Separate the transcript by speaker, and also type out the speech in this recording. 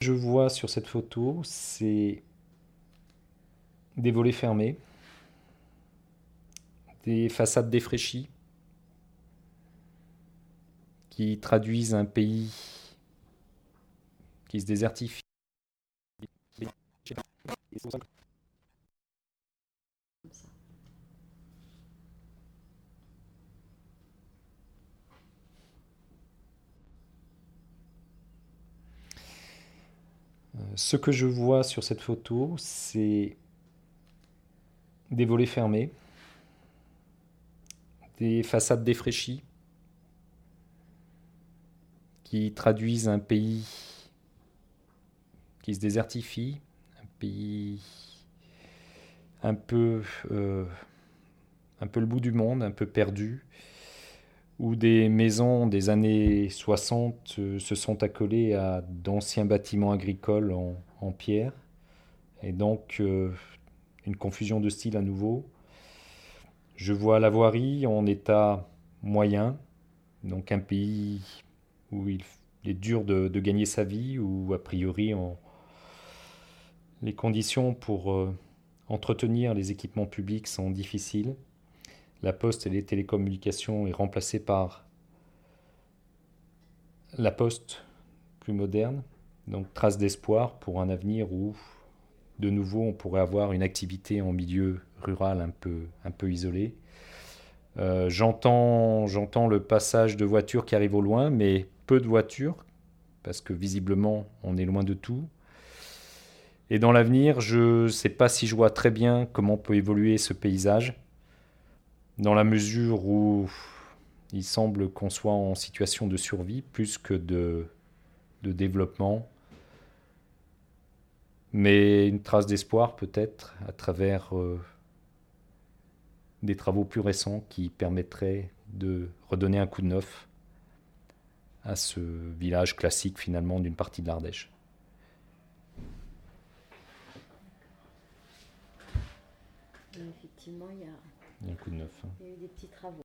Speaker 1: je vois sur cette photo, c'est des volets fermés, des façades défraîchies qui traduisent un pays qui se désertifie. Ce que je vois sur cette photo, c'est des volets fermés, des façades défraîchies qui traduisent un pays qui se désertifie, un pays un peu, euh, un peu le bout du monde, un peu perdu, où des maisons des années 60 euh, se sont accolées à d'anciens bâtiments agricoles en, pierre, et donc euh, une confusion de style à nouveau. Je vois la voirie en état moyen, donc un pays où il est dur de, gagner sa vie, où a priori les conditions pour euh, entretenir les équipements publics sont difficiles la poste et les télécommunications est remplacée par la poste plus moderne. Donc trace d'espoir pour un avenir où de nouveau on pourrait avoir une activité en milieu rural un peu, un peu isolé. Euh, j'entends, j'entends le passage de voitures qui arrivent au loin, mais peu de voitures, parce que visiblement on est loin de tout. Et dans l'avenir, je ne sais pas si je vois très bien comment peut évoluer ce paysage dans la mesure où il semble qu'on soit en situation de survie plus que de, développement. Mais une trace d'espoir peut-être à travers euh, des travaux plus récents qui permettraient de redonner un coup de neuf à ce village classique finalement d'une partie de l'Ardèche.
Speaker 2: Effectivement, il y a
Speaker 1: il y a un coup de neuf.
Speaker 2: Il y a eu des petits travaux.